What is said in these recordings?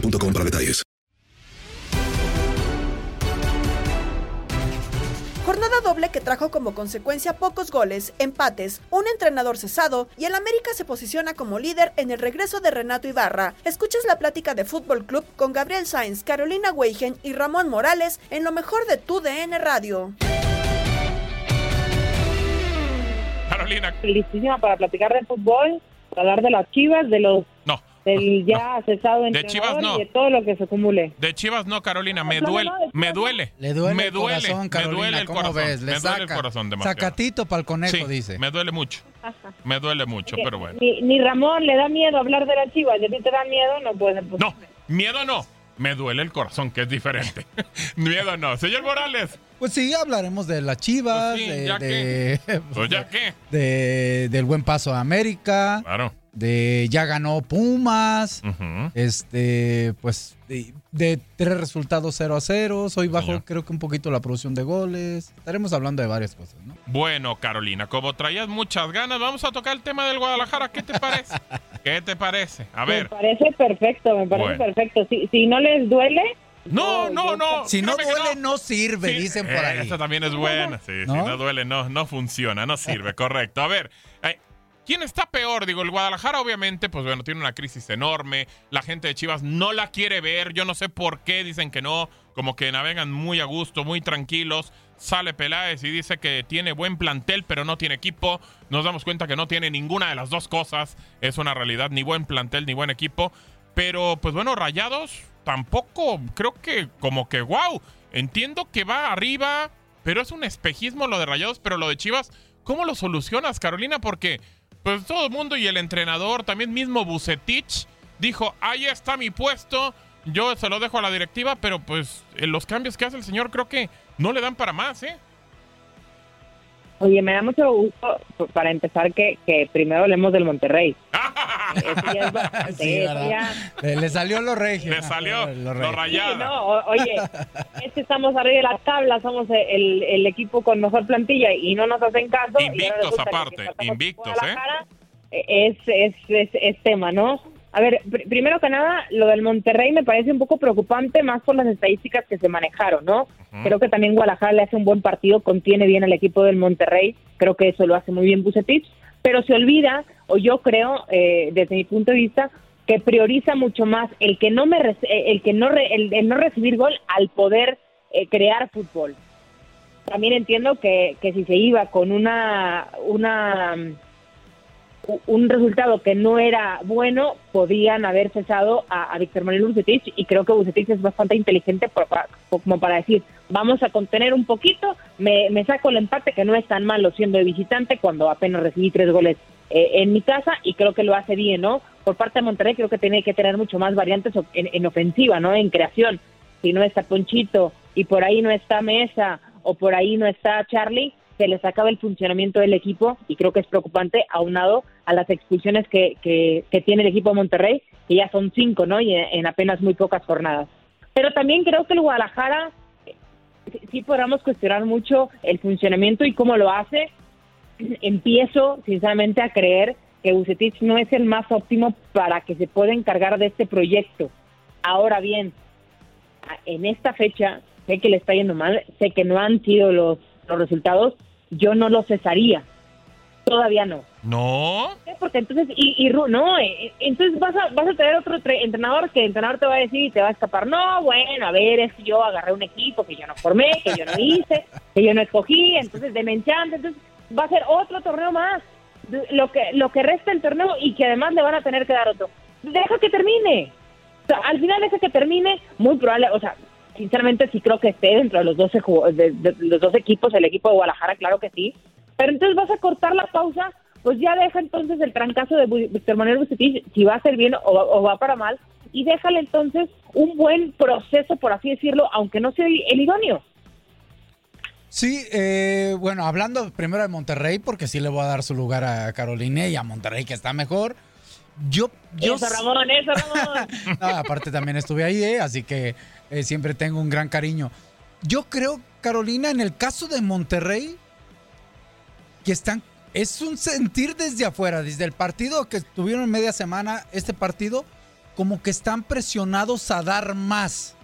boostmobile.com para detalles. Jornada doble que trajo como consecuencia pocos goles, empates, un entrenador cesado y el América se posiciona como líder en el regreso de Renato Ibarra. Escuchas la plática de Fútbol Club con Gabriel Sainz, Carolina Weigen y Ramón Morales en lo mejor de tu DN Radio. Carolina. Listísima para platicar de fútbol, hablar de las chivas, de los No. Del ya cesado De Chivas no. y de todo lo que se acumule. De Chivas no, Carolina, me No, no, duele, no, me duele. Le duele me el duele, corazón, me Carolina. duele el ¿Cómo corazón. ves? Le me duele saca. el corazón demasiado. Sacatito para el conejo, Sí, dice. me duele mucho. Me duele mucho, pero bueno. Ni, ni Ramón le da miedo hablar de las chivas, y a ti te da miedo, no puede posible. No, miedo no. Me duele el corazón, que es diferente. miedo no. Señor Morales. Pues sí, hablaremos de las chivas, Pues sí, de, ¿ya de- Pues ya qué. de- del buen paso a América, Claro. De ya ganó Pumas, este, pues de, de tres resultados 0 a 0. Hoy bajó Señor. creo que un poquito la producción de goles. Estaremos hablando de varias cosas, ¿no? Bueno, Carolina, como traías muchas ganas, vamos a tocar el tema del Guadalajara. ¿Qué te parece? ¿Qué te parece? A Me ver. parece perfecto, me parece Bueno. perfecto. Si, si no les duele, No, no, no. Si no duele, no, sirve, Sí, dicen por eh, ahí. Esa también es buena. Sí, ¿No? si no duele, no, no funciona, no sirve, correcto. A ver, eh, ¿quién está peor? Digo, el Guadalajara, obviamente, pues bueno, tiene una crisis enorme. La gente de Chivas no la quiere ver. Yo no sé por qué dicen que no. Como que navegan muy a gusto, muy tranquilos. Sale Peláez y dice que tiene buen plantel, pero no tiene equipo. Nos damos cuenta que no tiene ninguna de las dos cosas. Es una realidad, ni buen plantel, ni buen equipo. Pero, pues bueno, Rayados tampoco creo que como que, wow, entiendo que va arriba, pero es un espejismo lo de Rayados, pero lo de Chivas, ¿cómo lo solucionas, Carolina? Porque, pues todo el mundo y el entrenador, también mismo Bucetich, dijo, ahí está mi puesto, yo se lo dejo a la directiva, pero pues en los cambios que hace el señor creo que no le dan para más, ¿eh? oye, me da mucho gusto, pues, para empezar, que, que primero hablemos del Monterrey. Eso ya es bastante, Sí, eso ¿verdad? ya- Le, le salió lo regio. Le salió Lo lo. Sí, rayado. no, oye, es que estamos arriba de la tabla, somos el, el equipo con mejor plantilla y no nos hacen caso. Invictos aparte, invictos, ¿eh? Guadalajara, eh, Es, es, es, es tema, ¿no? A ver, pr- primero que nada, lo del Monterrey me parece un poco preocupante, más por las estadísticas que se manejaron, ¿no? Creo que también Guadalajara le hace un buen partido, contiene bien al equipo del Monterrey, creo que eso lo hace muy bien Bucetich, pero se olvida, o yo creo, eh, desde mi punto de vista, que prioriza mucho más el que no me eh, el que no re- el, el no recibir gol al poder eh, crear fútbol. También entiendo que, que si se iba con una una un resultado que no era bueno, podían haber cesado a, a Víctor Manuel Bucetich y creo que Bucetich es bastante inteligente por- pa- como para decir, vamos a contener un poquito, me, saco el empate que no es tan malo siendo de visitante cuando apenas recibí tres goles eh, en mi casa y creo que lo hace bien, ¿no? Por parte de Monterrey creo que tiene que tener mucho más variantes en, en ofensiva, ¿no? En creación. Si no está Ponchito y por ahí no está Mesa o por ahí no está Charlie, se les acaba el funcionamiento del equipo y creo que es preocupante aunado a las expulsiones que, que, tiene el equipo de Monterrey, que ya son cinco, ¿no? Y en, en apenas muy pocas jornadas. Pero también creo que el Guadalajara eh, sí- sí podamos cuestionar mucho el funcionamiento y cómo lo hace. Empiezo, sinceramente, a creer que Bucetich no es el más óptimo para que se pueda encargar de este proyecto. Ahora bien, en esta fecha, sé que le está yendo mal, sé que no han sido los, los resultados, yo no lo cesaría. Todavía no. No. Porque entonces, y, y Ru- no, eh, eh, entonces vas a, vas a tener otro tre- entrenador que el entrenador te va a decir y te va a escapar, no, bueno, a ver, es que yo agarré un equipo que yo no formé, que yo no hice, que yo no escogí, entonces de menchante, entonces va a ser otro torneo más, lo que, lo que resta el torneo y que además le van a tener que dar otro. Deja que termine. O sea, al final deja que termine, muy probable, o sea, sinceramente sí creo que esté dentro de los 12, ju- de, de los dos equipos, el equipo de Guadalajara, claro que sí, pero entonces vas a cortar la pausa, pues ya deja entonces el trancazo de Víctor Manuel Bucetich, si va a ser bien o, va- o va para mal, y déjale entonces un buen proceso, por así decirlo, aunque no sea el idóneo. Sí, eh, bueno, hablando primero de Monterrey, porque sí le voy a dar su lugar a Carolina y a Monterrey que está mejor. Yo, yo Eso, Ramón, eso, Ramón. No, aparte también estuve ahí, eh, así que eh, siempre tengo un gran cariño. Yo creo, Carolina, en el caso de Monterrey, que están, es un sentir desde afuera, desde el partido que tuvieron media semana, este partido, como que están presionados a dar más.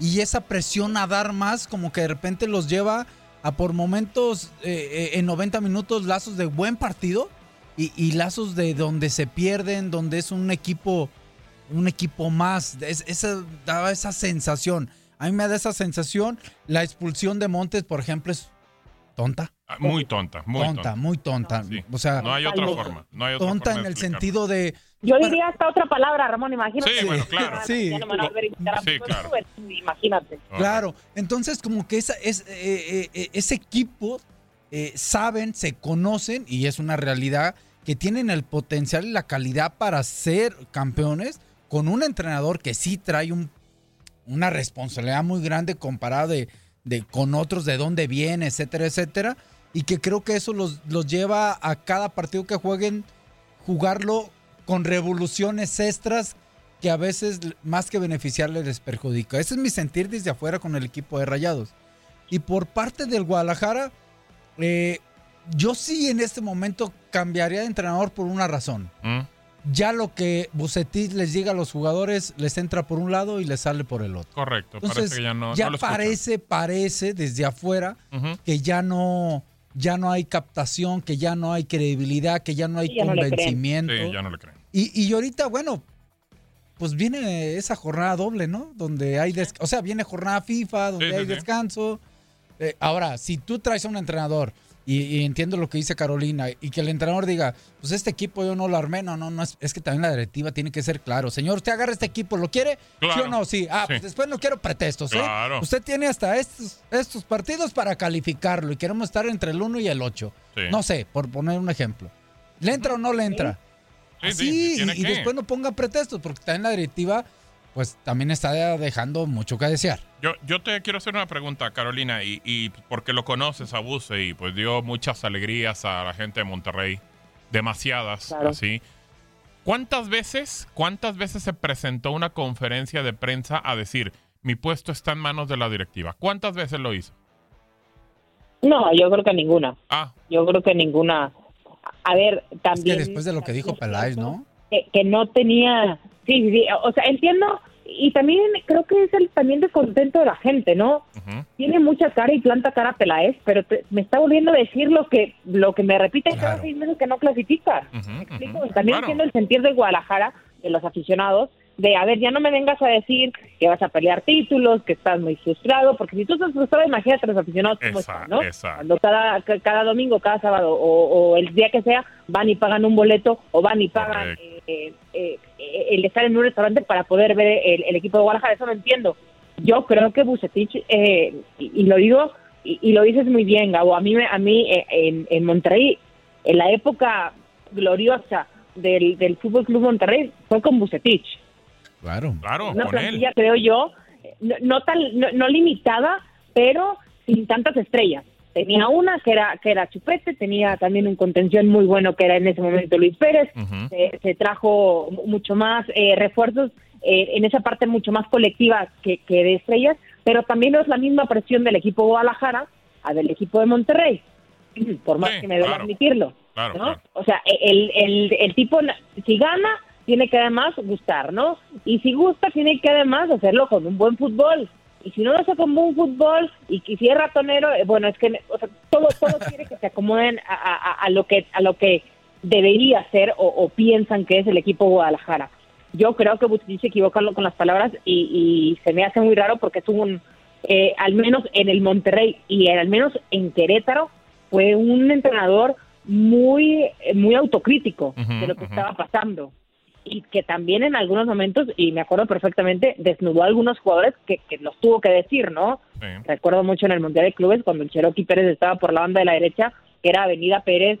Y esa presión a dar más, como que de repente los lleva a por momentos eh, eh, en 90 minutos lazos de buen partido y, y lazos de donde se pierden, donde es un equipo un equipo más. Es- esa, daba esa sensación. A mí me da esa sensación. La expulsión de Montes, por ejemplo, es tonta. Ah, Muy tonta, muy tonta, tonta. muy tonta. Sí. O sea, No hay otra forma. No hay otra tonta forma en el sentido de... Yo diría hasta otra palabra, Ramón, imagínate. Sí, bueno, claro. Sí. Claro. pues, Imagínate. Claro, entonces como que esa, es, eh, eh, eh, ese equipo eh, saben, se conocen y es una realidad que tienen el potencial y la calidad para ser campeones con un entrenador que sí trae un- una responsabilidad muy grande comparada de, con otros, de dónde viene, etcétera, etcétera. Y que creo que eso los, los lleva a cada partido que jueguen, jugarlo con revoluciones extras que a veces más que beneficiarle les perjudica. Ese es mi sentir desde afuera con el equipo de Rayados. Y por parte del Guadalajara, eh, yo sí en este momento cambiaría de entrenador por una razón. ¿Mm? Ya lo que Bucetich les diga a los jugadores les entra por un lado y les sale por el otro. Correcto. Entonces, parece que ya no, ya no lo escuchan. parece, parece desde afuera que ya no, ya no hay captación, que ya no hay credibilidad, que ya no hay Sí, ya no le creen. convencimiento. Sí, ya no le creen. Y, y ahorita, bueno, pues viene esa jornada doble, ¿no? Donde hay, des- o sea, viene jornada FIFA, donde Sí, sí, hay sí. descanso. Eh, ahora, si tú traes a un entrenador, y, y entiendo lo que dice Carolina, y que el entrenador diga, pues este equipo yo no lo armé, no, no, no, es, es que también la directiva tiene que ser claro. Señor, usted agarra este equipo, ¿lo quiere? ¿Sí Claro. o no? Sí. Ah, Sí. pues después no quiero pretextos, ¿eh? Claro. Usted tiene hasta estos, estos partidos para calificarlo y queremos estar entre el 1 y el 8. Sí. No sé, por poner un ejemplo. ¿Le entra o no le entra? Sí, sí, Así, y, y después no ponga pretextos, porque también la directiva, pues también está dejando mucho que desear. Yo, yo te quiero hacer una pregunta, Carolina, y, y porque lo conoces a Buse y pues dio muchas alegrías a la gente de Monterrey, demasiadas, Claro. así. ¿Cuántas veces, cuántas veces se presentó una conferencia de prensa a decir mi puesto está en manos de la directiva? ¿Cuántas veces lo hizo? No, yo creo que ninguna. Ah, Yo creo que ninguna. A ver, Es también. que después de lo que dijo Peláez, ¿no? que, que no tenía, sí, sí, o sea, entiendo, y también creo que es el también descontento de la gente, ¿no? Tiene mucha cara y planta cara Peláez, pero te- me está volviendo a decir lo que lo que me repite cada Claro. seis meses que no clasifica. Ujú. También Claro. entiendo el sentir de Guadalajara, de los aficionados, de, a ver, ya no me vengas a decir que vas a pelear títulos, que estás muy frustrado, porque si tú estás frustrado, imagínate a los aficionados están, ¿no? Cuando cada, cada domingo, cada sábado o, el día que sea, van y pagan un boleto o van y pagan eh, eh, eh, el estar en un restaurante para poder ver el, equipo de Guadalajara, eso lo entiendo. Yo creo que Bucetich, y, lo digo, y, lo dices muy bien, Gabo, a mí, a mí en, en Monterrey, en la época gloriosa del, del Fútbol Club Monterrey fue con Bucetich. Claro, claro. Una plantilla, creo yo, no, tan, no, limitada, pero sin tantas estrellas. Tenía una que era que era Chupete, tenía también un contención muy bueno que era en ese momento Luis Pérez. se, trajo mucho más eh, refuerzos eh, en esa parte mucho más colectiva que, que de estrellas, pero también no es la misma presión del equipo Guadalajara a del equipo de Monterrey, por más que me deba admitirlo. O sea, el, el, el tipo, si gana, tiene que además gustar, ¿no? Y si gusta, tiene que además hacerlo con un buen fútbol. Y si no lo hace con buen fútbol y, si es ratonero, eh, bueno, es que o sea, todo, todo quiere que se acomoden a, a, lo que a lo que debería ser o, piensan que es el equipo Guadalajara. Yo creo que Bucetich se equivoca con las palabras y, se me hace muy raro porque es un, eh, al menos en el Monterrey y al menos en Querétaro, fue un entrenador muy, muy autocrítico de lo que estaba pasando y que también en algunos momentos, y me acuerdo perfectamente, desnudó a algunos jugadores que, que los tuvo que decir, ¿no? Recuerdo mucho en el Mundial de Clubes cuando el Cherokee Pérez estaba por la banda de la derecha, que era Avenida Pérez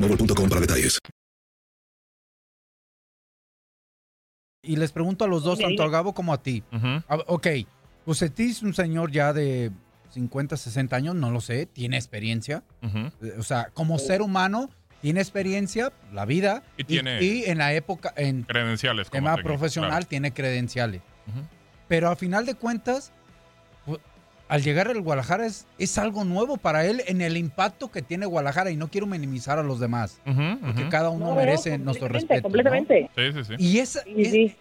para detalles. Y les pregunto a los dos, tanto a Gabo como a ti. ok, Bucetich es un señor ya de 50, 60 años, no lo sé, tiene experiencia. Eh, o sea, como ser humano, tiene experiencia, la vida. Y, tiene y, en la época, en credenciales. Como tema profesional, tiene credenciales. Pero a final de cuentas, al llegar al Guadalajara es, es algo nuevo para él en el impacto que tiene Guadalajara y no quiero minimizar a los demás, porque cada uno merece nuestro respeto. Completamente. Sí, sí, sí. Y es,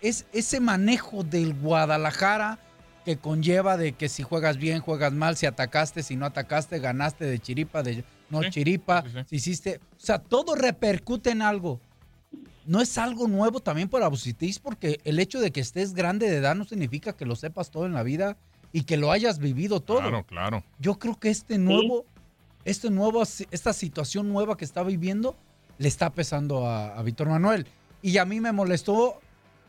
es, ese manejo del Guadalajara que conlleva de que si juegas bien, juegas mal, si atacaste, si no atacaste, ganaste de chiripa, de no chiripa, si hiciste, o sea, todo repercute en algo. No es algo nuevo también para Bucitis porque el hecho de que estés grande de edad no significa que lo sepas todo en la vida y que lo hayas vivido todo. Claro, claro. Yo creo que este nuevo, este nuevo, esta situación nueva que está viviendo le está pesando a, Víctor Manuel. Y a mí me molestó,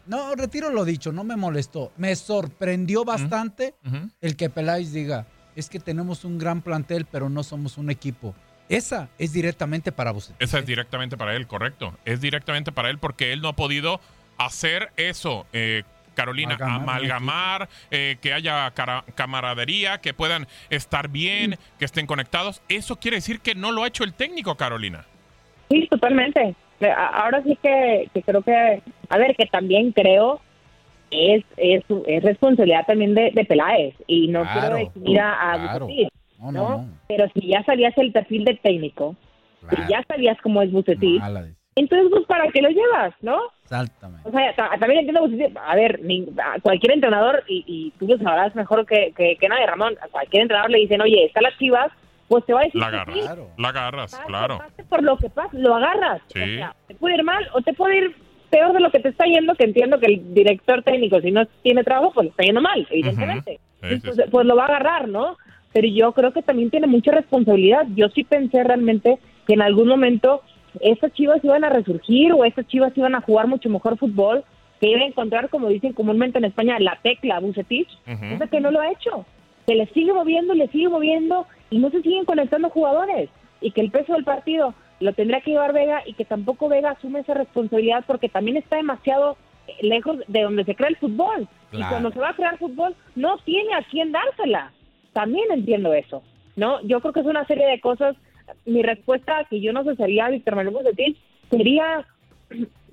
no, retiro lo dicho, no me molestó, me sorprendió bastante el que Peláez diga, es que tenemos un gran plantel, pero no somos un equipo. Esa es directamente para Bucetich. Esa es directamente para él, correcto. Es directamente para él porque él no ha podido hacer eso. eh, Carolina, Amalgamar, amalgamar, eh, que haya cara- camaradería, que puedan estar bien, que estén conectados. Eso quiere decir que no lo ha hecho el técnico, Carolina. Sí, totalmente. Eh, Ahora sí que, que creo que, a ver, que también creo es, es, es responsabilidad también de, de Peláez y no Claro, quiero definir a, a claro. Bucetich, No, ¿no? no, no. Pero si ya sabías el perfil del técnico, Claro. si ya sabías cómo es Bucetich. Entonces pues para qué lo llevas, ¿no? Exactamente. O sea, ta- también entiendo, Bucetich, a ver, cualquier entrenador, y, y tú lo sabrás mejor que, que, que nadie, Ramón, a cualquier entrenador le dicen, oye, está las chivas, pues te va a decir La que agarras, sí, Claro. la agarras, pase, claro. pase por lo que pase, lo agarras. Sí. O sea, te puede ir mal o te puede ir peor de lo que te está yendo, que entiendo que el director técnico, si no tiene trabajo, pues le está yendo mal, evidentemente. Sí, sí, Entonces, pues lo va a agarrar, ¿no? Pero yo creo que también tiene mucha responsabilidad. Yo sí pensé realmente que en algún momento estas chivas iban a resurgir o estas chivas iban a jugar mucho mejor fútbol, que iba a encontrar, como dicen comúnmente en España, la tecla Bucetich, Ujú. cosa que no lo ha hecho. Se le sigue moviendo, le sigue moviendo y no se siguen conectando jugadores. Y que el peso del partido lo tendrá que llevar Vega y que tampoco Vega asume esa responsabilidad porque también está demasiado eh, lejos de donde se crea el fútbol. Y cuando se va a crear fútbol, no tiene a quién dársela. También entiendo eso. ¿no? Yo creo que es una serie de cosas. Mi respuesta, que yo no sé sería a Víctor Manuel Bucetín, sería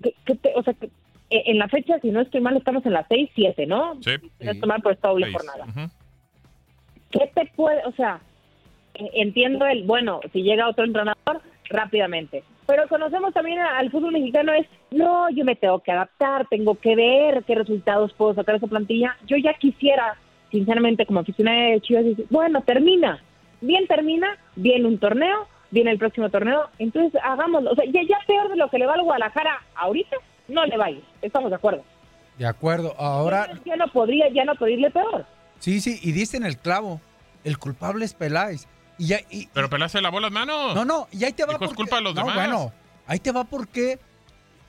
que, que te- o sea, que, eh, en la fecha, si no estoy mal, estamos en las 6, 7, ¿no? Sí. Si no estoy mal, pues doble jornada. Ujú. ¿Qué te puede, o sea, entiendo el, bueno, si llega otro entrenador, rápidamente. Pero conocemos también al fútbol mexicano es, no, yo me tengo que adaptar, tengo que ver qué resultados puedo sacar de esa plantilla. Yo ya quisiera, sinceramente, como aficionada de Chivas, decir, bueno, termina. Bien termina, viene un torneo, viene el próximo torneo, entonces hagámoslo. O sea, ya, ya peor de lo que le va al Guadalajara ahorita, no le va a ir. Estamos de acuerdo. De acuerdo. Ahora, Ya no podría, ya no podría irle peor. sí, sí, y diste en el clavo. El culpable es Peláez. Y ya, y- Pero Pelé se lavó las manos. no, no, y ahí te va porque- culpa de los no, demás. bueno, ahí te va porque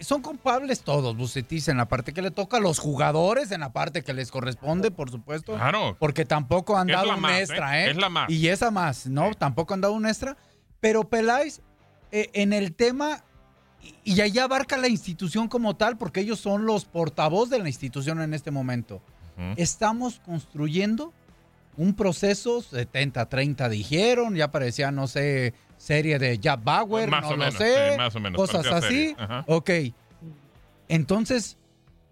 son culpables todos, Bucetis, en la parte que le toca, los jugadores en la parte que les corresponde, por supuesto. Claro. Porque tampoco han Es dado un más, extra, ¿eh? ¿eh? Es la más. Y esa más, ¿no? Tampoco han dado un extra. Pero Peláez, eh, en el tema, y, ahí abarca la institución como tal, porque ellos son los portavoz de la institución en este momento. Estamos construyendo un proceso, 70-30 dijeron, ya parecía, no sé, serie de Jack Bauer, Más no o lo menos, sé, sí, más o menos, cosas así. Ok. Entonces,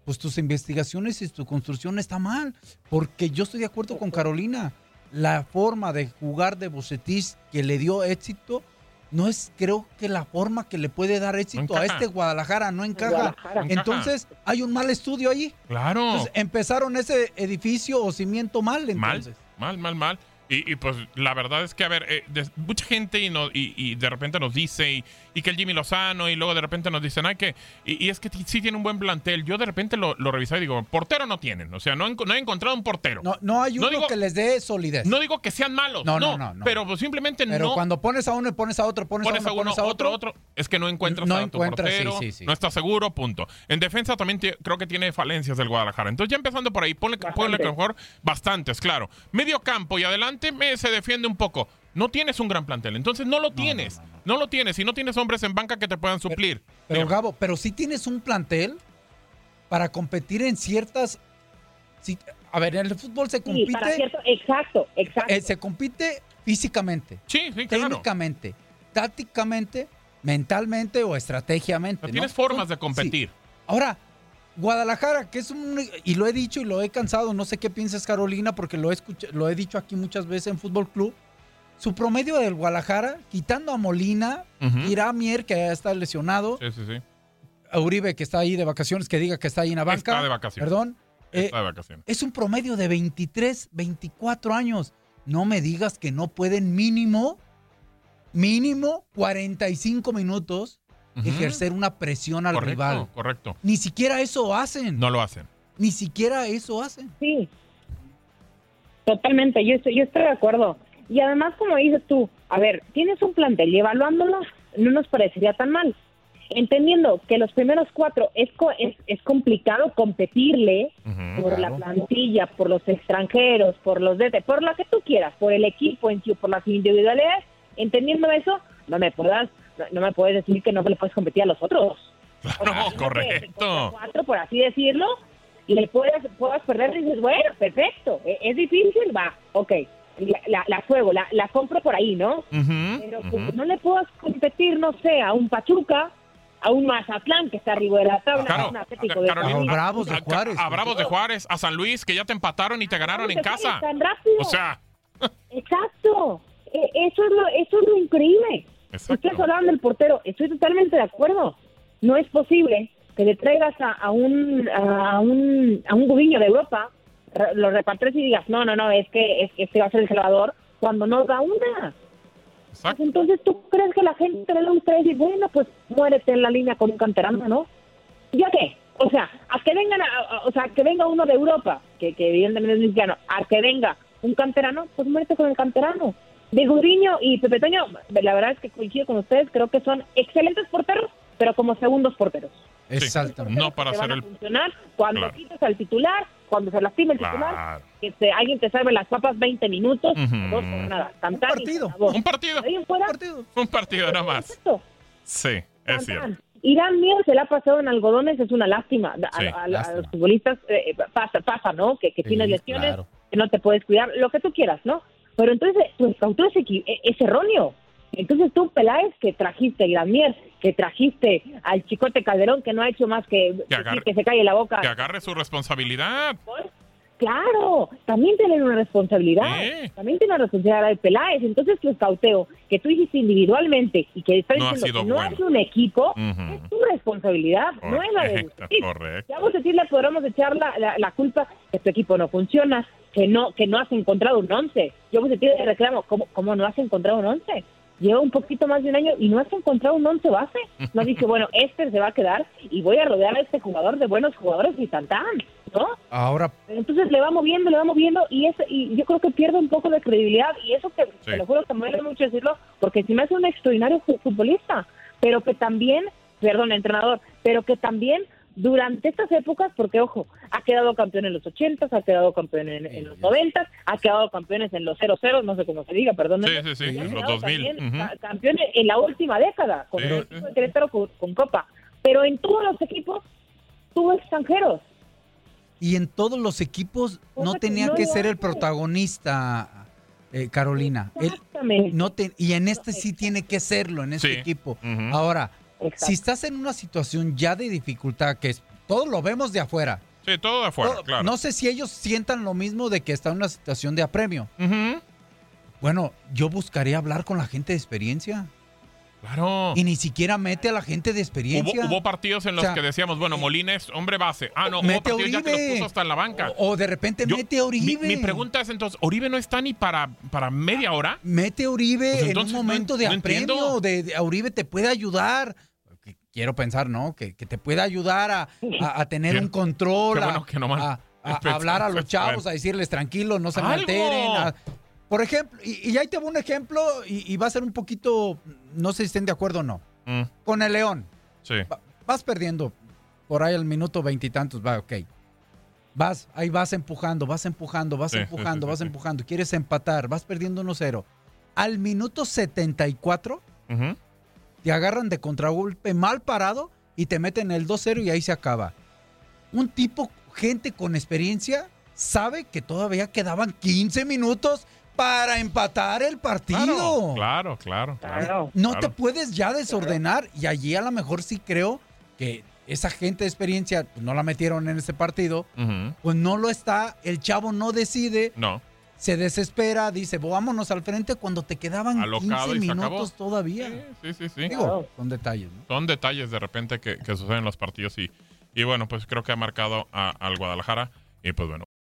pues tus investigaciones y tu construcción está mal, porque yo estoy de acuerdo con Carolina. La forma de jugar de Bucetis que le dio éxito no es, creo que la forma que le puede dar éxito a este Guadalajara no encaja. Guadalajara. Entonces, hay un mal estudio ahí. Claro. Entonces, empezaron ese edificio o cimiento mal, mal, entonces. mal, mal, mal. Y, y, pues la verdad es que, a ver, eh, mucha gente y, no- y, y de repente nos dice, y, y que el Jimmy Lozano, y luego de repente nos dicen, ay, que, y, y es que sí tiene un buen plantel. Yo de repente lo, lo revisaba y digo, portero no tienen. O sea, no, he enco- no he encontrado un portero. No, no hay No uno digo- que les dé solidez. No digo que sean malos, No, no, no, no, no. pero pues simplemente Pero no. cuando pones a uno y pones a otro, pones, pones a a uno, pones a otro, otro, otro, es que no encuentras No a tu encuentras, portero, sí, sí. no estás seguro, punto. En defensa también creo que tiene falencias del Guadalajara. Entonces ya empezando por ahí, ponle, ponle mejor bastantes, claro. Medio campo y adelante me, se defiende un poco. No tienes un gran plantel, entonces no lo tienes, no, lo tienes y no tienes hombres en banca que te puedan suplir. Pero. Gabo, pero sí tienes un plantel para competir en ciertas. sí, a ver, en el fútbol se Sí, para compite, cierto, exacto, exacto. eh, se compite físicamente, sí, sí, claro. técnicamente, tácticamente, mentalmente o estrategiamente. Tienes formas de Sí. competir. Ahora, Guadalajara, que es un. Y lo he dicho y lo he cansado, no sé qué piensas, Carolina, porque lo he, escucha- lo he dicho aquí muchas veces en Fútbol Club. Su promedio del Guadalajara, quitando a Molina, Ujú. Iramier, que ya está lesionado, Sí, sí, sí. a Uribe, que está ahí de vacaciones, que diga que está ahí en la banca. Está de vacaciones. Perdón. eh, Está de vacaciones. es un promedio de 23, 24 años. No me digas que no pueden mínimo, mínimo 45 minutos Ujú. ejercer una presión al correcto, rival. correcto. Ni siquiera eso hacen. No lo hacen. Ni siquiera eso hacen. Sí, totalmente, yo estoy, yo estoy de acuerdo. Y además, como dices tú, a ver, tienes un plantel y evaluándolo no nos parecería tan mal. Entendiendo que los primeros cuatro es, co- es, es complicado competirle por claro. la plantilla, por los extranjeros, por los DT, por lo que tú quieras, por el equipo en sí, por las individualidades, entendiendo eso, no me puedas, no, no me puedes decir que no le puedes competir a los otros. No, correcto. Cuatro, por así decirlo, y le puedes, puedas perder y dices, bueno, perfecto, e- es difícil, va, ok, la, la, la juego, la, la compro por ahí, ¿no? Pero pues, no le puedas competir, no sé, a un Pachuca, a un Mazatlán que está arriba de la tabla, Claro, a un Atlético de Carolina, Madrid. a- A, a Bravos de Juárez, a San Luis, que ya te empataron y te ganaron en casa. Tan rápido. O sea, Exacto. E- Eso es lo, eso es lo increíble. Ustedes hablaban del portero. Estoy totalmente de acuerdo. No es posible que le traigas a, a un a un a un de Europa, lo repartes y digas, no, no, no, es que es que este va a ser el Salvador cuando no da una. Pues entonces tú crees que la gente le gusta decir, bueno, pues muérete en la línea con un canterano, ¿no? ¿Ya qué? O sea, a que vengan, a- a- o sea, que venga uno de Europa, que, que evidentemente es mexicano, a que venga un canterano, pues muérete con el canterano. De Gudiño y Pepe Toño, la verdad es que coincido con ustedes, creo que son excelentes porteros, pero como segundos porteros. Exactamente. No para a el... funcionar cuando Claro. quites al titular, cuando se lastima el titular, Claro. que te- alguien te salve las papas 20 minutos, Ujú. dos por nada. Cantar un partido. Un partido. Un partido nada más. Perfecto. Sí, es cierto. Irán Mier se la ha pasado en algodones, es una lástima. A, Sí, a- a lástima. los futbolistas eh, pasa, pasa, ¿no? Que, que Sí, tienes lesiones, claro. que no te puedes cuidar, lo que tú quieras, ¿no? Pero entonces tu escauteo es, equi- e- es erróneo. Entonces tú, Peláez, que trajiste Mier, que trajiste al Chicote Calderón, que no ha hecho más que, decir agarre- que se calle la boca. Que agarre su responsabilidad. Claro, también tienen una responsabilidad. También tiene una responsabilidad de Peláez. Entonces, tu escauteo que tú hiciste individualmente y que está No diciendo sido que no bueno. es un equipo, es tu responsabilidad, no es la de Bucetich. correcto. Ya a Bucetich le podremos echar la, la, la culpa que tu equipo no funciona, que no que no has encontrado un once. Yo Bucetich le reclamo, ¿cómo, ¿cómo no has encontrado un once? Lleva un poquito más de un año y no has encontrado un once base. No dice, bueno, este se va a quedar y voy a rodear a este jugador de buenos jugadores y tan tan, ¿no? Ahora, Entonces le va moviendo, le va moviendo y es, y yo creo que pierde un poco de credibilidad y eso que Sí. te lo juro que me duele mucho decirlo porque si me hace un extraordinario fu- futbolista, pero que también, perdón, entrenador, pero que también durante estas épocas, porque ojo, ha quedado campeón en los 80, ha quedado campeón en, en los 90, ha quedado campeones en los 00, no sé cómo se diga, perdón. Sí, sí, sí, en los 2000. ujú. Campeón en la última década, con Sí, el equipo de Querétaro con, con Copa, pero en todos los equipos tuvo extranjeros. y en todos los equipos no que tenía no que ser el protagonista, eh, Carolina. Él Exactamente. no te- y en este sí tiene que serlo, en este Sí. equipo. Ahora, Exacto. si estás en una situación ya de dificultad, que es, todos lo vemos de afuera. Sí, todo de afuera, Todo- claro. No sé si ellos sientan lo mismo de que está en una situación de apremio. Bueno, yo buscaría hablar con la gente de experiencia. Claro. Y ni siquiera mete a la gente de Hubo, experiencia. hubo partidos en los O sea, que decíamos, bueno, Molina es hombre base. Ah, no, hubo Mete a partidos ya que los puso hasta en la banca. O, o de repente Yo- mete a Uribe. Mi, mi pregunta es entonces, ¿Oribe no está ni para, para media hora? Mete a Uribe Pues en un no momento en- de no apremio. De, de- a Uribe te puede ayudar. Quiero pensar, ¿no? Que, que te puede ayudar a, a- a tener un control, qué a, bueno que a- hablar a los chavos, bueno. a decirles tranquilos, no se me alteren. por ejemplo, y, y ahí te voy un ejemplo y, y va a ser un poquito, no sé si estén de acuerdo o no. Mm, Con el León, sí. va- vas perdiendo por ahí al minuto veintitantos, va, ok. Vas, ahí vas empujando, vas empujando, vas Sí, empujando, sí, vas empujando, quieres empatar, vas perdiendo 1-0. Al minuto 74 Ujú. Te agarran de contragolpe mal parado y te meten el 2-0 y ahí se acaba. Un tipo, gente con experiencia, sabe que todavía quedaban 15 minutos para empatar el partido. Claro, claro, claro. Claro. No claro. te puedes ya desordenar y allí a lo mejor sí creo que esa gente de experiencia pues, no la metieron en ese partido, pues no lo está, el chavo no decide, No. Se desespera, dice, vámonos al frente cuando te quedaban Alocado 15 y se acabó. minutos todavía. Sí, sí, sí. Digo, son detalles, ¿no? Son detalles de repente que, que suceden en los partidos y, y bueno, pues creo que ha marcado a- al Guadalajara y pues bueno.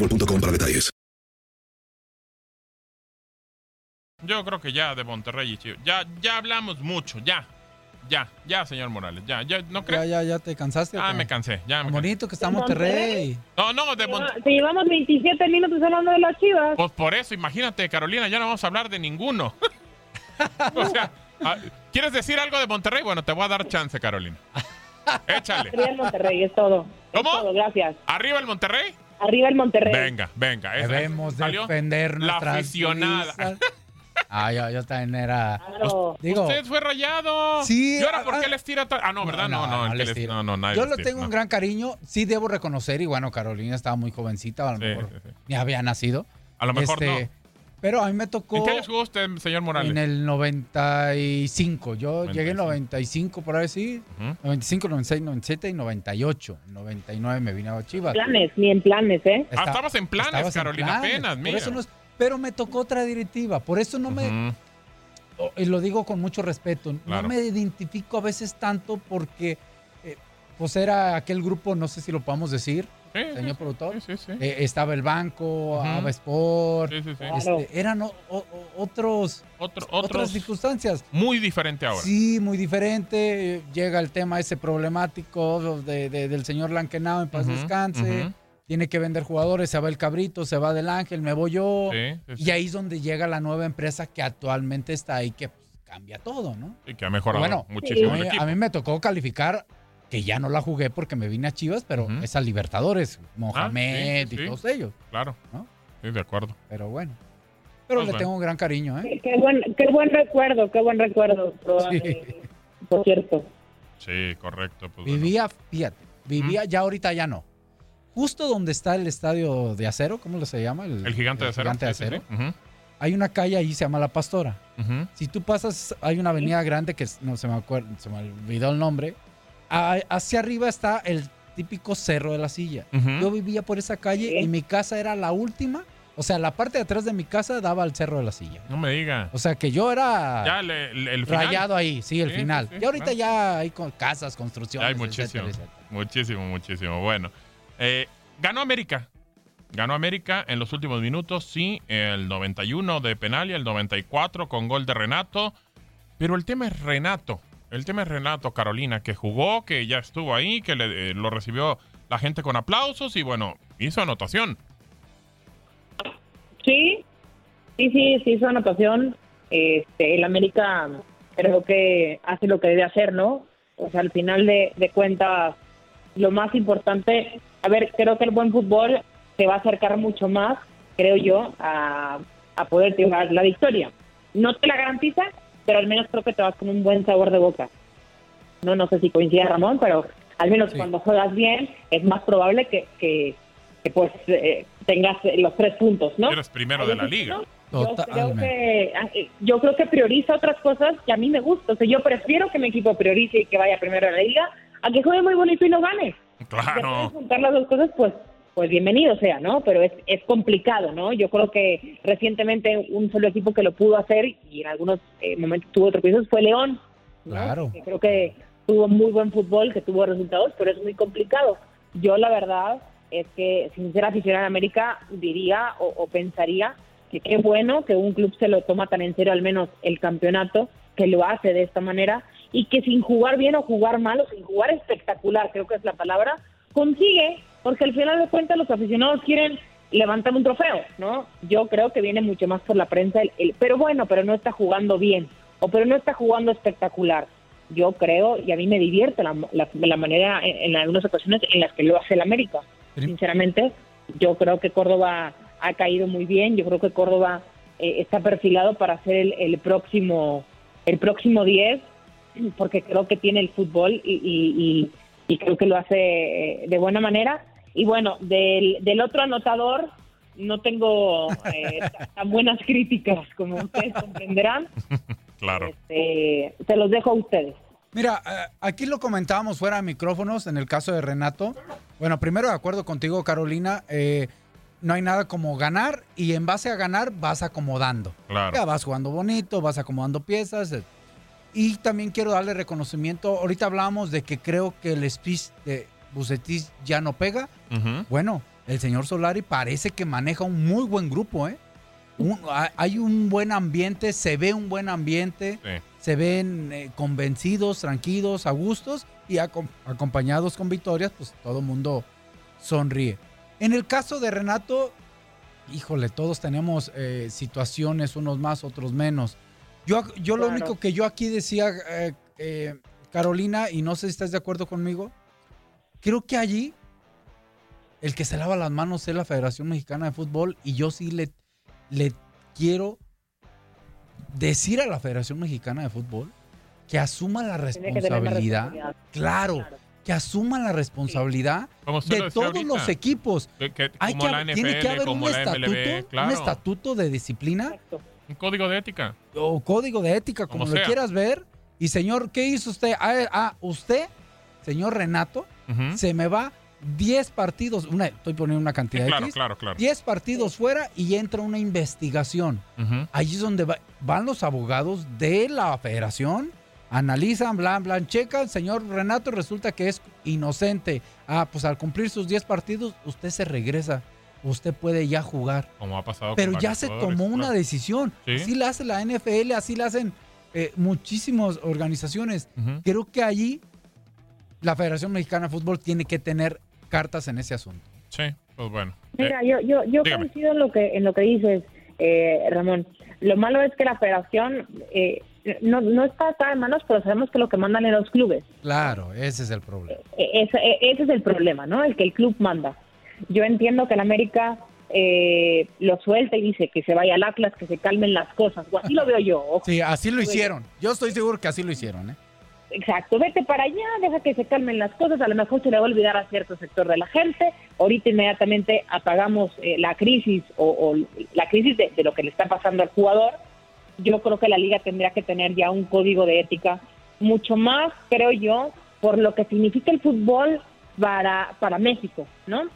boostmobile.com para detalles. Yo creo que ya de Monterrey y Chivas. Ya, ya hablamos mucho, ya. Ya, ya, señor Morales. Ya, ya, ¿no Ya, crees? ya, ya te cansaste. Ah, me cansé, ya. me Bonito que está ¿De Monterrey. cansé. No, no, de Monterrey. Si llevamos 27 minutos hablando de las chivas. Pues por eso, imagínate, Carolina, ya no vamos a hablar de ninguno. o sea, ah, ¿quieres decir algo de Monterrey? Bueno, te voy a dar chance, Carolina. Échale. Arriba el Monterrey, es todo. Es ¿Cómo? todo, gracias. ¿Arriba el Monterrey? Arriba el Monterrey. Venga, venga. esa- Debemos ¿salió? defender La nuestras aficionada. Ah, yo, yo también era. Claro. Digo, Usted fue rayado. Sí, ¿Y ahora por ah, qué les tira Ah, no, ¿verdad? No, no, les les- no, no, nadie Yo les lo tengo no. un gran cariño. Sí debo reconocer, y bueno, Carolina estaba muy jovencita, a lo Sí, mejor sí, sí. ni había nacido. A lo mejor Este, no. Pero a mí me tocó ¿En qué años jugó usted, señor Morales? en el 95. Yo llegué en 95 por ahí sí. Ujú. 95, 96, 97 y 98. En 99 me vine a Chivas. Planes, ni en planes, ¿eh? Ah, estabas en planes, estabas en Carolina, planes, apenas, por mira. eso no es- pero me tocó otra directiva. Por eso no me, y lo digo con mucho respeto, Claro. no me identifico a veces tanto porque eh, pues era aquel grupo, no sé si lo podemos decir, Sí, señor sí, productor. sí, sí, sí. Eh, estaba el banco, Ujú. Ava Sport, Sí, sí, sí. este, eran o- o- o- otros, Otro- otras circunstancias. muy diferente ahora. Sí, muy diferente. Llega el tema ese problemático de- de- del señor Lankenau en paz Ujú, descanse. Tiene que vender jugadores, se va el cabrito, se va del ángel, me voy yo. Sí, sí, sí. Y ahí es donde llega la nueva empresa que actualmente está ahí, que pues, cambia todo, ¿no? Y que ha mejorado Bueno, muchísimo mí, a mí me tocó calificar, que ya no la jugué porque me vine a Chivas, pero Ujú. es a Libertadores, Mohamed Ah, sí, sí, y sí. todos ellos, Claro. ¿no? Sí, de acuerdo. Pero bueno. Pero Pues le bueno. tengo un gran cariño, ¿eh? Qué, qué buen, qué buen recuerdo, qué buen recuerdo. Por, Sí. por cierto. Sí, correcto. Pues bueno. Vivía, fíjate, vivía, ya ahorita ya no. Justo donde está el estadio de acero, ¿cómo se llama? El gigante de acero. Gigante de acero. Hay una calle ahí, se llama La Pastora. ujú. Si tú pasas, hay una avenida grande que no se me acuerda, se me olvidó el nombre. Hacia arriba está el típico cerro de la silla. Yo vivía por esa calle y mi casa era la última. O sea, la parte de atrás de mi casa daba al cerro de la silla. No me diga. O sea, que yo era Ya le- el, el final. rayado ahí, sí, el Sí, final. sí, y ahorita claro. ya hay con casas, Ya construcciones, hay etcétera, muchísimo. etcétera. Muchísimo, muchísimo. Bueno. eh, ganó América. Ganó América en los últimos minutos, sí. El 91 de penal y el 94 con gol de Renato. Pero el tema es Renato. El tema es Renato Carolina, que jugó, que ya estuvo ahí, que le- eh, lo recibió la gente con aplausos y bueno, hizo anotación. Sí, sí, sí, sí, su anotación. Este, el América creo que hace lo que debe hacer, ¿no? O sea, al final de, de cuentas, lo más importante, a ver, creo que el buen fútbol se va a acercar mucho más, creo yo, a, a poder llevar la victoria. No te la garantiza, pero al menos creo que te vas con un buen sabor de boca. No, no sé si coincide Ramón, pero al menos cuando juegas bien es más probable que, que, que, pues eh, tengas eh, los tres puntos, ¿no? Eres primero de la liga. Yo creo, que, eh, yo creo que prioriza otras cosas que a mí me gusta. O sea, yo prefiero que mi equipo priorice y que vaya primero a la liga a que juegue muy bonito y no gane. Si Claro. juntar las dos cosas, pues, pues bienvenido sea, ¿no? Pero es, es complicado, ¿no? Yo creo que recientemente un solo equipo que lo pudo hacer y en algunos eh, momentos tuvo tropiezos fue León. ¿no? Claro. Que creo que tuvo muy buen fútbol, que tuvo resultados, pero es muy complicado. Yo la verdad es que sin ser aficionada a América diría o, o pensaría que qué bueno que un club se lo toma tan en serio al menos el campeonato, que lo hace de esta manera y que sin jugar bien o jugar mal o sin jugar espectacular, creo que es la palabra, consigue, porque al final de cuentas los aficionados quieren levantar un trofeo, ¿no? Yo creo que viene mucho más por la prensa, el, el- pero bueno, pero no está jugando bien, o pero no está jugando espectacular. Yo creo, y a mí me divierte la, la- la manera en, en algunas ocasiones en las que lo hace el América. Sinceramente, yo creo que Córdoba ha caído muy bien, yo creo que Córdoba eh, está perfilado para ser el, el próximo el próximo 10 porque creo que tiene el fútbol y, y- y- y creo que lo hace eh, de buena manera. Y bueno, del, del otro anotador no tengo eh, ta- tan buenas críticas como ustedes comprenderán. Claro. Eh, se los dejo a ustedes. Mira, eh, aquí lo comentábamos fuera de micrófonos en el caso de Renato. Bueno, primero de acuerdo contigo, Carolina. eh, no hay nada como ganar y en base a ganar vas acomodando. Claro. Ya vas jugando bonito, vas acomodando piezas. Y también quiero darle reconocimiento. Ahorita hablábamos de que creo que el speech de Bucetis ya no pega. Ujú. Bueno, el señor Solari parece que maneja un muy buen grupo, ¿eh? Un- ha- hay un buen ambiente, se ve un buen ambiente, Sí. se ven eh, convencidos, tranquilos, a gustos y acom- acompañados con victorias, pues todo el mundo sonríe. En el caso de Renato, híjole, todos tenemos eh, situaciones, unos más, otros menos. Yo, yo lo único que yo aquí decía, eh, eh, Carolina, y no sé si estás de acuerdo conmigo, creo que allí el que se lava las manos es la Federación Mexicana de Fútbol y yo sí le, le quiero decir a la Federación Mexicana de Fútbol que asuma la responsabilidad. Claro, que asuma la responsabilidad de todos ahorita. los equipos. Que- que- Hay como que, la tiene que haber un estatuto, MLB, claro. un estatuto de disciplina Un código de ética. o código de ética, como, Como lo quieras ver. Y señor, ¿qué hizo usted? Ah, ah, usted, señor Renato, se me va 10 partidos, una, estoy poniendo una cantidad Sí, claro, X, claro, claro. 10 partidos fuera y entra una investigación. Ujú. Allí es donde va- van los abogados de la federación, analizan, blan, blan, checan, señor Renato resulta que es inocente. Ah, pues al cumplir sus 10 partidos, usted se regresa. Usted puede ya jugar. Como ha pasado con Pero ya se tomó una claro. decisión. Sí. Así la hace la NFL, así la hacen eh, muchísimas organizaciones. Creo que allí la Federación Mexicana de Fútbol tiene que tener cartas en ese asunto. Sí, pues bueno. Mira, Eh, yo, yo, yo dígame. coincido en lo que en lo que dices, eh, Ramón. Lo malo es que la federación eh, no, no está atada en manos, pero sabemos que lo que mandan en los clubes. Claro, ese es el problema. Eh, Ese, eh, ese es el problema, ¿no? El que el club manda. Yo entiendo que el América eh, lo suelta y dice que se vaya al Atlas, que se calmen las cosas. O así lo veo yo. ojo. Sí, así lo hicieron. Yo estoy seguro que así lo hicieron, ¿eh? Exacto, vete para allá, deja que se calmen las cosas, a lo mejor se le va a olvidar a cierto sector de la gente, ahorita inmediatamente apagamos eh, la crisis o, o la crisis de, de lo que le está pasando al jugador, yo creo que la liga tendría que tener ya un código de ética mucho más, creo yo, por lo que significa el fútbol para, para México, ¿no?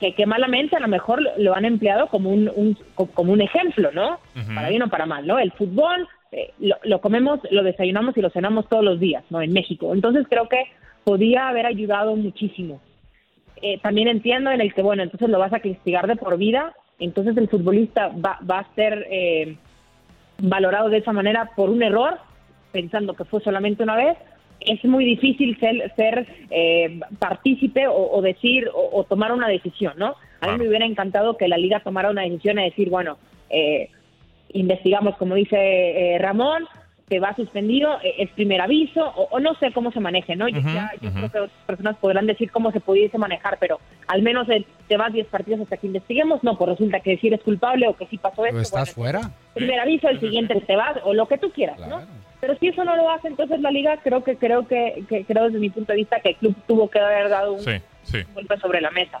Que, que malamente a lo mejor lo han empleado como un, un- como un ejemplo, ¿no? Para bien o para mal, ¿no? El fútbol eh, lo, lo comemos, lo desayunamos y lo cenamos todos los días, ¿no? En México. Entonces creo que podía haber ayudado muchísimo. Eh, también entiendo en el que, bueno, entonces lo vas a castigar de por vida, entonces el futbolista va, va a ser eh, valorado de esa manera por un error, pensando que fue solamente una vez. Es muy difícil ser, ser eh, partícipe o, o decir o, o tomar una decisión, ¿no? A mí me hubiera encantado que la liga tomara una decisión y decir, bueno, eh, investigamos, como dice eh, Ramón, te va suspendido, eh, es primer aviso, o, o no sé cómo se maneje, ¿no? Yo- ya, yo creo que otras personas podrán decir cómo se pudiese manejar, pero al menos eh, te vas 10 partidos hasta que investiguemos, no, pues resulta que sí eres culpable o que sí pasó esto. estás bueno, fuera. primer aviso, el siguiente te vas, o lo que tú quieras, ¿no? Pero si eso no lo hace, entonces la liga creo que creo que, que creo desde mi punto de vista que el club tuvo que haber dado un Sí, sí. golpe sobre la mesa.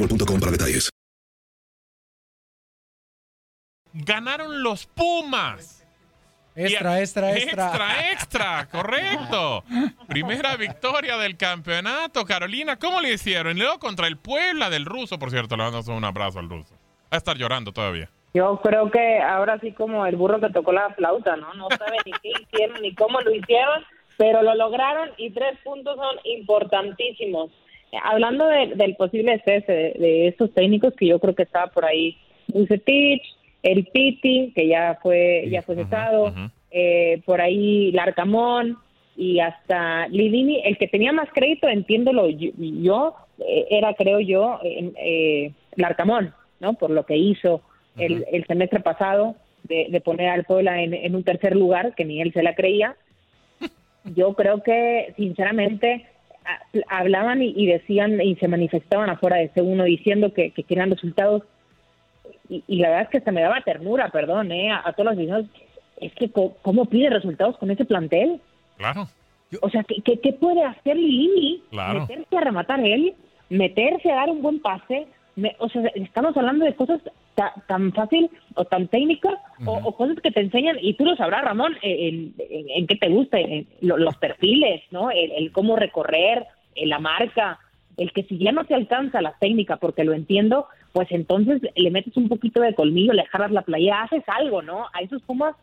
boostmobile.com para detalles. Ganaron los Pumas. Extra, extra, extra. Extra, extra, correcto. Primera victoria del campeonato. Carolina, ¿cómo le hicieron? Y luego contra el Puebla del ruso, por cierto, le mandamos un abrazo al ruso. Va a estar llorando todavía. Yo creo que ahora sí como el burro que tocó la flauta, ¿no? No sabe ni qué hicieron ni cómo lo hicieron, pero lo lograron y tres puntos son importantísimos. Hablando de- del posible cese de, de estos técnicos, que yo creo que estaba por ahí Bucetich, el Piti, que ya fue ya fue cesado, eh, por ahí Larcamón y hasta Lidini, el que tenía más crédito, entiéndolo yo, yo, eh, era creo yo eh, Larcamón, ¿no? Por lo que hizo el, el semestre pasado de, de poner al Puebla en, en un tercer lugar, que ni él se la creía. Yo creo que, sinceramente, hablaban y, y decían y se manifestaban afuera de C1 diciendo que, que querían resultados. Y, y la verdad es que se me daba ternura, perdón, ¿eh? a, a todos los aficionados. Es que, co- ¿cómo pide resultados con ese plantel? Claro. O sea, ¿qué, qué, qué puede hacer Lili? Claro. Meterse a rematar él, meterse a dar un buen pase. Me- o sea, estamos hablando de cosas ta- tan fácil o tan técnicas o, o cosas que te enseñan, y tú lo sabrás, Ramón, eh, en, en, en qué te gusta, en lo- los perfiles, ¿no? El, el cómo recorrer, eh, la marca, el que si ya no te alcanza la técnica, porque lo entiendo, pues entonces le metes un poquito de colmillo, le jaras la playa, haces algo, ¿no? A esos Pumas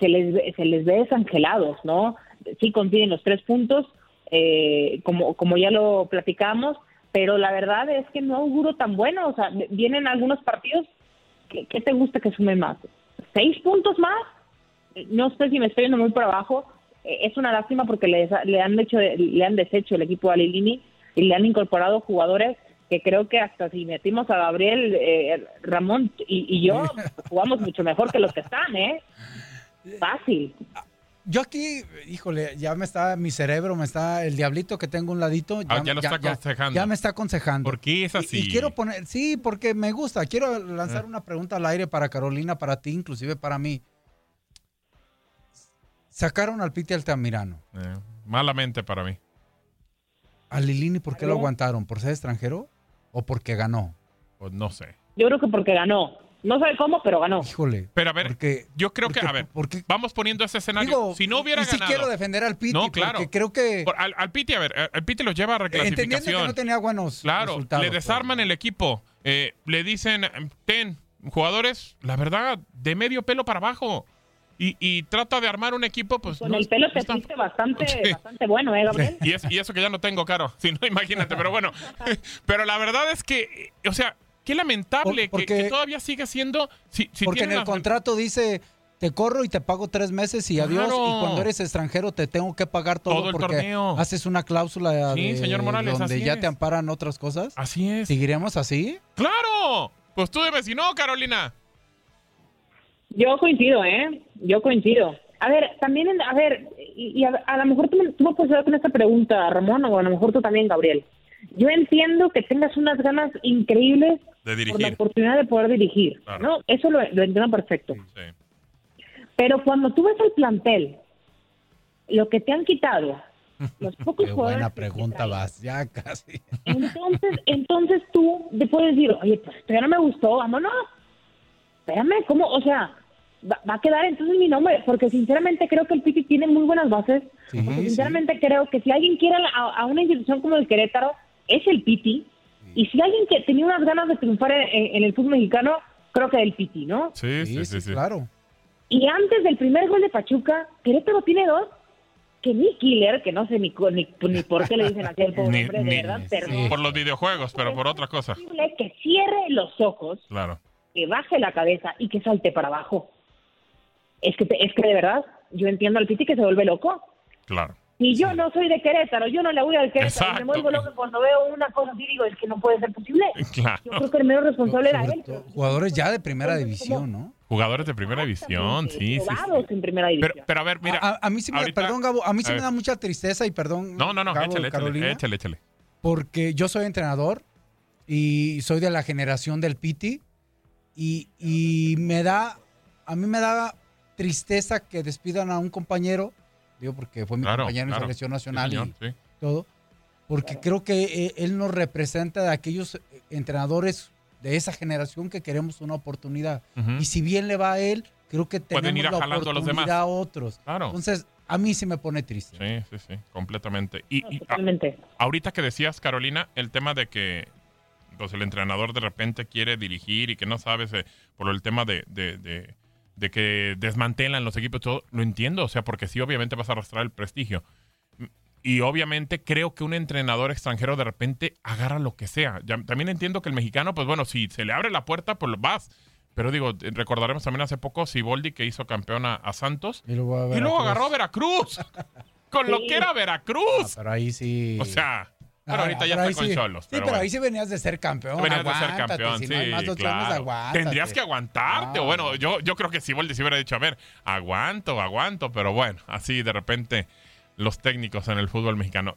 se les ve, se les ve desangelados, ¿no? Sí consiguen los tres puntos, eh, como, como ya lo platicamos, pero la verdad es que no auguro tan bueno, o sea, vienen algunos partidos, ¿qué, qué te gusta que sumen más? ¿Seis puntos más? No sé si me estoy yendo muy por abajo, Eh, es una lástima porque le, le han hecho, le han deshecho el equipo a Lilini y le han incorporado jugadores que creo que hasta si metimos a Gabriel, eh, Ramón y, y yo, jugamos mucho mejor que los que están, ¿eh? Fácil. Yo aquí, híjole, ya me está, mi cerebro me está, el diablito que tengo a un ladito. Ah, ya lo está aconsejando. Ya, me está aconsejando. ¿Por qué es Y- así? Y, quiero poner, sí, porque me gusta. Quiero lanzar una pregunta al aire para Carolina, para ti, inclusive para mí. Sacaron al Piti Altamirano. Eh, malamente para mí. A Lilini, ¿por qué lo aguantaron? ¿Por ser extranjero o porque ganó? Pues no sé. Yo creo que porque ganó. No sé cómo, pero ganó. Híjole. Pero a ver, yo creo que, a ver, vamos poniendo ese escenario. Digo, si no hubiera y si ganado. quiero defender al Piti, No, claro. porque creo que- Por- al, al Piti, a ver, al Piti lo lleva a Entendiendo reclasificación. que no tenía buenos Claro, resultados. le desarman el equipo. eh, le dicen, ten, jugadores, la verdad, de medio pelo para abajo. y, y trata de armar un equipo, pues. Con no- el pelo no te está- fuiste bastante, Sí. bastante bueno, ¿eh, Gabriel? Y, es- y eso que ya no tengo, Caro. Si no, imagínate. Pero bueno, pero la verdad es que, eh, o sea, qué lamentable Por- que- porque- que, todavía sigue siendo. Si, si Porque en el las- contrato dice, te corro y te pago tres meses y adiós. Claro. Y cuando eres extranjero te tengo que pagar todo, Todo el porque torneo. haces una cláusula Sí, de- señor Morales, donde ya es. te amparan otras cosas. Así es. ¿Seguiremos así? ¡Claro! Pues tú dime si no, Carolina. Yo coincido, ¿eh? Yo coincido. A ver, también, en- a ver, y, y a, a lo mejor tú, me- tú me puedes ayudar con esta pregunta, Ramón, o a lo mejor tú también, Gabriel. Yo entiendo que tengas unas ganas increíbles De por la dirigir. oportunidad de poder dirigir, Claro. ¿no? Eso lo, lo entiendo perfecto. Sí. Pero cuando tú ves el plantel, lo que te han quitado, los pocos Qué jugadores buena que pregunta vas, ya casi. entonces, entonces tú te puedes decir, oye, pues esto ya no me gustó, vámonos. Espérame, ¿cómo? O sea, va, va a quedar entonces mi nombre, porque sinceramente creo que el Piti tiene muy buenas bases. Sí, porque sí. sinceramente creo que si alguien quiere a, a una institución como el Querétaro, es el Piti. Y si alguien que tenía unas ganas de triunfar en, el fútbol mexicano, creo que el Piti, ¿no? Sí, sí, sí. sí. Claro. Y antes del primer gol de Pachuca, Querétaro tiene dos. Que ni Killer, que no sé ni, ni, ni por qué le dicen así al pobre Ni- hombre, de verdad, perdón. Por los videojuegos, pero por otra cosa. posible que cierre los ojos, Claro. que baje la cabeza y que salte para abajo. Es que, te- es que de verdad, yo entiendo al Piti que se vuelve loco. Claro. Y yo no soy de Querétaro, yo no le voy al Querétaro. Exacto. Me vuelvo loco cuando veo una cosa así, digo, es que no puede ser posible. Claro. Yo creo que el menos responsable era él. Jugadores ya de primera división, ¿no? Jugadores de primera división, sí, sí. sí. En primera división. Pero, pero a ver, mira. A, a- a mí sí me, ahorita- perdón, Gabo, a mí sí a me da mucha tristeza y perdón. No, no, no, Gabo, échale, échale, Carolina, échale, échale. Porque yo soy entrenador y soy de la generación del Piti y, y me da, a mí me da tristeza que despidan a un compañero, digo porque fue mi Claro, compañero claro. en selección Sí, nacional señor, y sí. todo, porque creo que eh, él nos representa de aquellos eh, entrenadores de esa generación que queremos una oportunidad. Ujú. Y si bien le va a él, creo que Pueden tenemos ir la jalando a los demás. oportunidad a otros. Claro. Entonces, a mí sí me pone triste. Sí, sí, sí, completamente. Y, y a- Totalmente. ahorita que decías, Carolina, el tema de que pues, el entrenador de repente quiere dirigir y que no sabes eh, por el tema de, de- de- de que desmantelan los equipos, todo, lo entiendo, o sea, porque sí, obviamente vas a arrastrar el prestigio. Y obviamente creo que un entrenador extranjero de repente agarra lo que sea. Ya- también entiendo que el mexicano, pues bueno, si se le abre la puerta, pues vas. Pero digo, eh, recordaremos también hace poco Siboldi que hizo campeón a, a Santos. Y luego, a Y luego Veracruz. agarró a Veracruz. Con lo que era Ah, Veracruz. pero ahí sí. O sea, pero Ah, ahorita ya pero está con sí. Cholos. Sí, pero, ahí sí venías de ser campeón. Venías de ser campeón, si sí, no hay más opciones, claro. aguántate. Tendrías que aguantarte. O Bueno, yo, yo creo que si Siboldi se hubiera dicho, a ver, aguanto, aguanto, pero bueno, así de repente los técnicos en el fútbol mexicano.